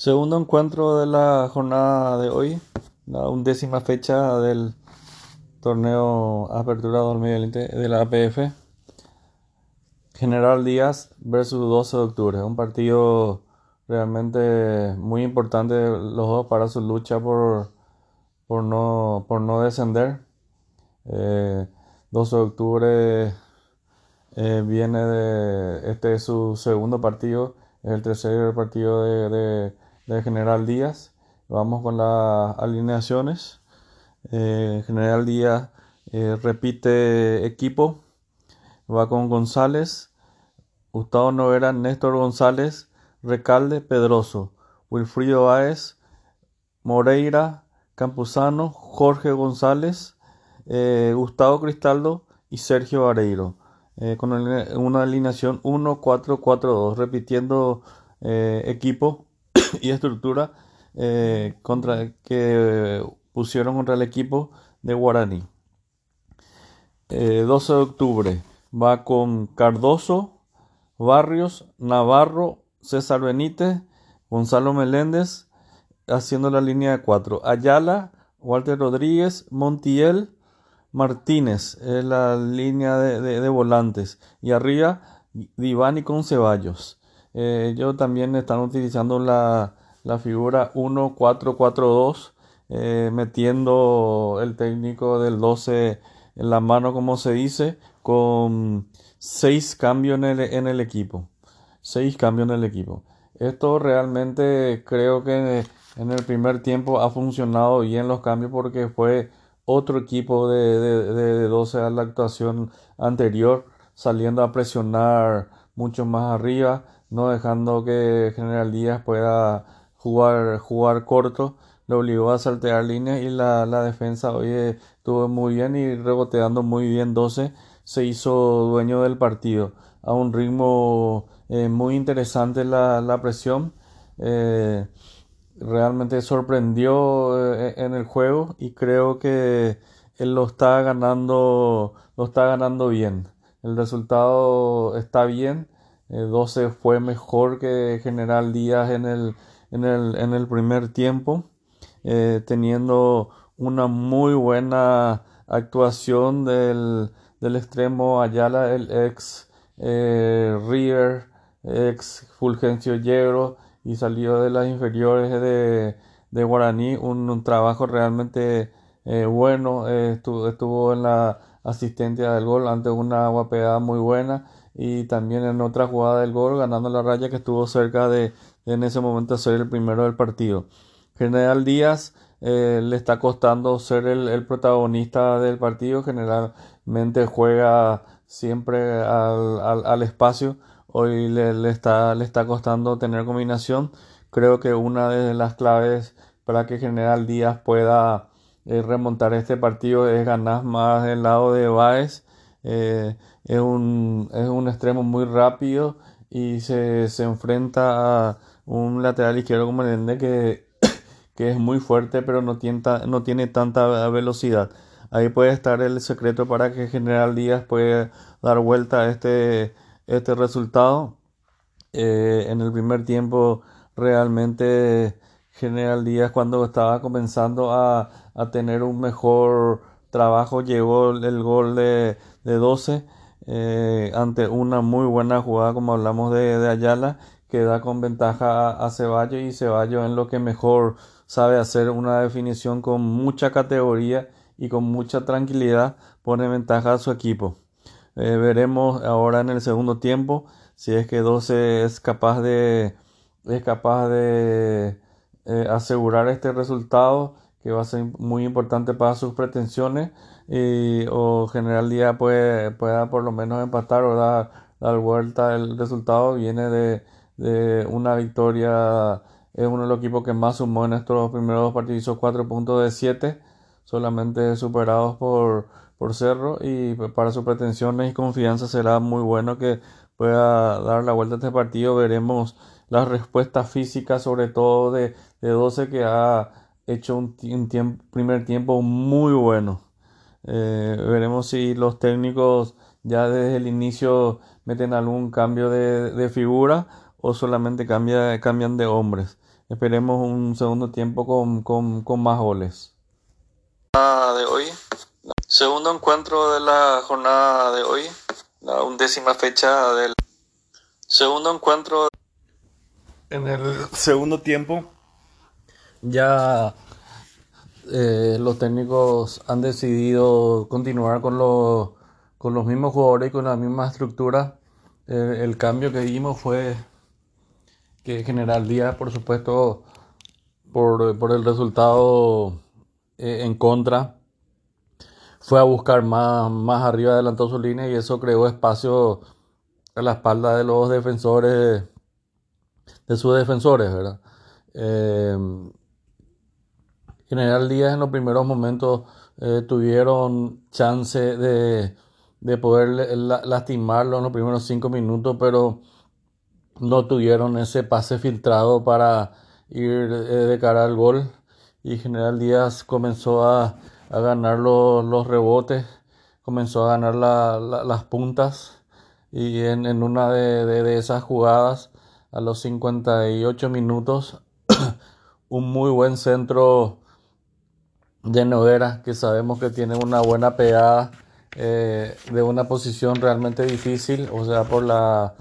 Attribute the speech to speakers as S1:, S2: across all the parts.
S1: Segundo encuentro de la jornada de hoy, la undécima fecha del torneo Apertura 2020 de la APF. General Díaz versus 12 de octubre, un partido realmente muy importante los dos para su lucha por, por, no, por no descender. 12 eh, de octubre eh, viene de este es su segundo partido, el tercer partido de General Díaz. Vamos con las alineaciones. Eh, General Díaz eh, repite equipo. Va con González, Gustavo Novera, Néstor González, Recalde, Pedroso, Wilfrido Báez, Moreira, Campuzano, Jorge González, eh, Gustavo Cristaldo y Sergio Vareiro. con una alineación 1-4-4-2, repitiendo equipo y estructura eh, contra, que pusieron contra el equipo de Guaraní. 12 eh, de octubre va con Cardoso, Barrios, Navarro, César Benítez, Gonzalo Meléndez, haciendo la línea de cuatro. Ayala, Walter Rodríguez, Montiel, Martínez, es la línea de, volantes. Y arriba, Divani con Ceballos. Eh, ellos también están utilizando la, la figura 1-4-4-2, eh, metiendo el técnico del 12 en la mano, como se dice, con 6 cambios en el, en el equipo. 6 cambios en el equipo. Esto realmente creo que en el primer tiempo ha funcionado bien los cambios porque fue otro equipo de, de, de 12 a la actuación anterior, saliendo a presionar mucho más arriba no dejando que General Díaz pueda jugar, jugar corto, le obligó a saltear líneas y la, defensa hoy estuvo muy bien y reboteando muy bien. 12 se hizo dueño del partido a un ritmo eh, muy interesante la, presión. Eh, realmente sorprendió eh, en el juego y creo que él lo está ganando lo está ganando bien. El resultado está bien 12 eh, fue mejor que General Díaz en el, en el, en el primer tiempo, eh, teniendo una muy buena actuación del, del extremo Ayala, el ex eh, River, ex Fulgencio Yegro, y salió de las inferiores de, de Guaraní, un, trabajo realmente bueno, estuvo, estuvo en la asistencia del gol ante una guapeada muy buena y también en otra jugada del gol ganando la raya que estuvo cerca de, en ese momento ser el primero del partido. General Díaz eh, le está costando ser el, protagonista del partido, generalmente juega siempre al, espacio, hoy le, está, le está costando tener combinación. Creo que una de las claves para que General Díaz pueda eh, remontar este partido es ganar más del lado de Baez. Eh, es, un, es un extremo muy rápido y se, se enfrenta a un lateral izquierdo como el que, que es muy fuerte pero no tiene, no tiene tanta velocidad. Ahí puede estar el secreto para que General Díaz pueda dar vuelta a este, este resultado. Eh, en el primer tiempo realmente General Díaz cuando estaba comenzando a, a tener un mejor trabajo llegó el gol de, de 12 eh, ante una muy buena jugada como hablamos de, Ayala que da con ventaja a, Ceballos y Ceballos en lo que mejor sabe hacer una definición con mucha categoría y con mucha tranquilidad pone ventaja a su equipo. Eh, veremos ahora en el segundo tiempo si es que 12 es capaz de es capaz de eh, asegurar este resultado que va a ser muy importante para sus pretensiones y, o General Díaz puede, pueda por lo menos empatar o dar, dar vuelta. El resultado viene de, de, una victoria es uno de los equipos que más sumó en estos primeros dos partidos hizo 4 puntos de 7 solamente superados por, por Cerro y para sus pretensiones y confianza será muy bueno que pueda dar la vuelta a este partido. Veremos las respuestas físicas sobre todo de, de 12 que ha hecho un, primer tiempo muy bueno. Eh, veremos si los técnicos ya desde el inicio meten algún cambio de, figura o solamente cambia, cambian de hombres. esperemos un segundo tiempo con, con, con más goles.
S2: De hoy, segundo encuentro de la jornada de hoy, la undécima fecha del segundo encuentro.
S1: En el segundo tiempo ya eh, los técnicos han decidido continuar con, los con los mismos jugadores y con la misma estructura. El cambio que vimos fue que General Díaz, por supuesto, por, por el resultado eh, en contra, fue a buscar más, más arriba, adelantó su línea y eso creó espacio a la espalda de los defensores, de sus defensores, ¿verdad? Eh, General Díaz en los primeros momentos eh, tuvieron chance de, de poder lastimarlo en los primeros cinco minutos, pero no tuvieron ese pase filtrado para ir eh, de cara al gol. Y General Díaz comenzó a, ganar los, rebotes, comenzó a ganar las puntas. Y en, una de, esas jugadas a los 58 minutos un muy buen centro de Noguera que sabemos que tiene una buena pegada eh, de una posición realmente difícil, o sea, por la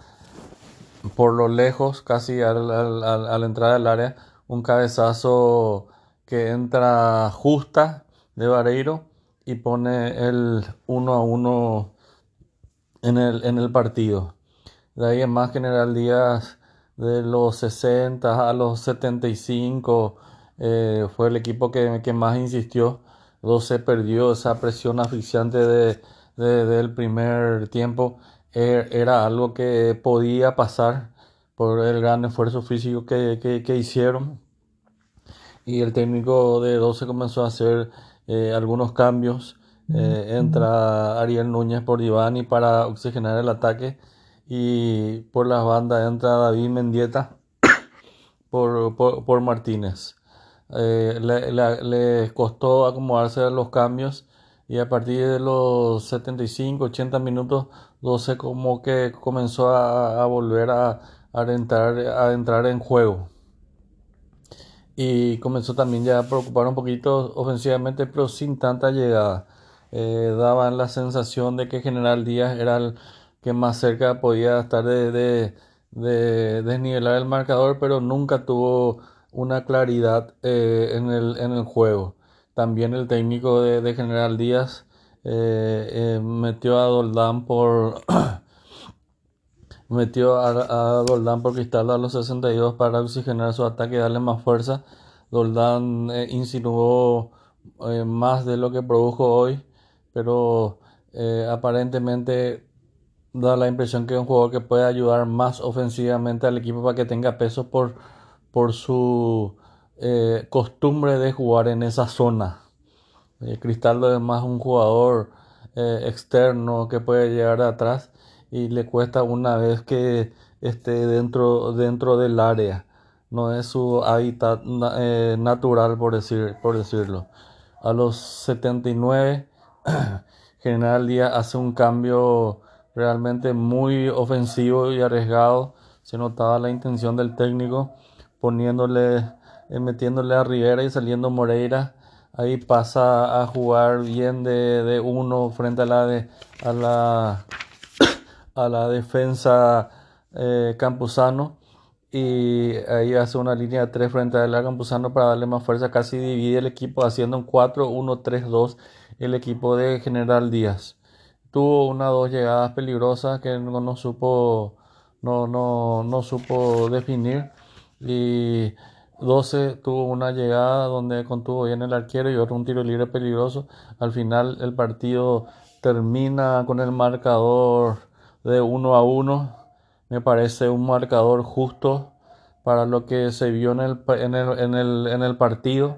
S1: por lo lejos, casi al, al, al área, un cabezazo que entra justa de Vareiro y pone el 1 a 1 en el, en el partido. De ahí en más General Díaz de los 60 a los 75 eh, fue el equipo que, que más insistió. 12 perdió esa presión asfixiante de, del primer tiempo. Er, era algo que podía pasar por el gran esfuerzo físico que, que, hicieron. Y el técnico de 12 comenzó a hacer eh, algunos cambios. Eh, entra Ariel Núñez por Divani para oxigenar el ataque. Y por las bandas entra David Mendieta por, por Martínez eh, le, costó acomodarse a los cambios y a partir de los 75, 80 minutos, 12 como que comenzó a, volver a, entrar, a entrar en juego. Y comenzó también ya a preocupar un poquito ofensivamente, pero sin tanta llegada. Eh, daban la sensación de que General Díaz era el que más cerca podía estar de desnivelar el marcador, pero nunca tuvo una claridad eh, en, el, en el juego. También el técnico de, General Díaz eh, eh, metió a Doldán por metió a, a, Doldán por Cristal a los 62 para oxigenar su ataque y darle más fuerza. Doldán insinuó más de lo que produjo hoy, pero aparentemente da la impresión que es un jugador que puede ayudar más ofensivamente al equipo para que tenga peso por por su eh, costumbre de jugar en esa zona. Eh, Cristaldo es más un jugador eh, externo que puede llegar atrás y le cuesta una vez que esté dentro, dentro del área. No es su hábitat natural, por, decir, por decirlo. A los 79, General Díaz hace un cambio realmente muy ofensivo y arriesgado. Se notaba la intención del técnico poniéndole, eh, metiéndole a Rivera y saliendo Moreira. Ahí pasa a jugar bien de, uno frente a la, de, a la, a la defensa eh, Campuzano. Y ahí hace una línea de tres frente a la Campuzano para darle más fuerza. Casi divide el equipo haciendo un 4-1-3-2 el equipo de General Díaz. Tuvo una o dos llegadas peligrosas que no, no supo no, no, no supo definir y 12 tuvo una llegada donde contuvo bien el arquero y otro un tiro libre peligroso. Al final el partido termina con el marcador de 1 a 1. Me parece un marcador justo para lo que se vio en el, en el, en el, en el partido.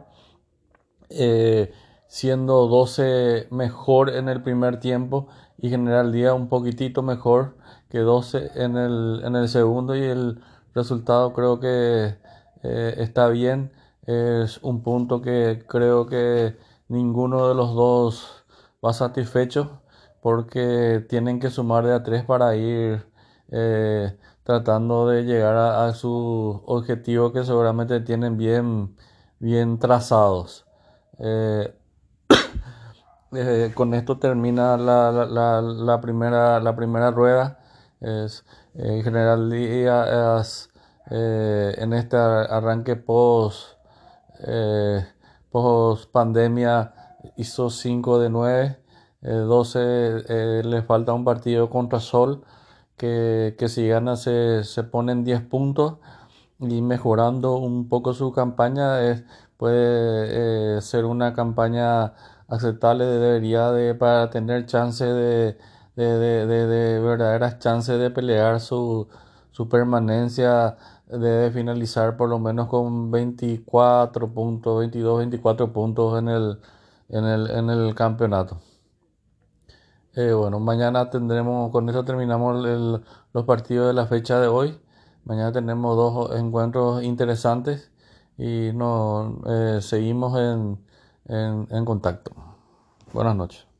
S1: Eh, siendo 12 mejor en el primer tiempo y General Día un poquitito mejor que 12 en el, en el segundo y el resultado creo que eh, está bien. Es un punto que creo que ninguno de los dos va satisfecho porque tienen que sumar de a tres para ir eh, tratando de llegar a, sus objetivos que seguramente tienen bien, bien trazados. Eh, con esto termina la, primera, la primera rueda. Es, en general, días, en este arranque post, post pandemia hizo 5 de 9. 12 eh, le falta un partido contra Sol que, si gana se, se ponen 10 puntos y mejorando un poco su campaña puede eh, ser una campaña aceptable debería de para tener chance de, de, verdaderas chances de pelear su, su permanencia debe finalizar por lo menos con 24 puntos 22 24 puntos en el en el, en el campeonato. Eh, bueno, mañana tendremos, con eso terminamos los partidos de la fecha de hoy. Mañana tenemos dos encuentros interesantes y nos eh, seguimos en, en, en contacto. Buenas noches.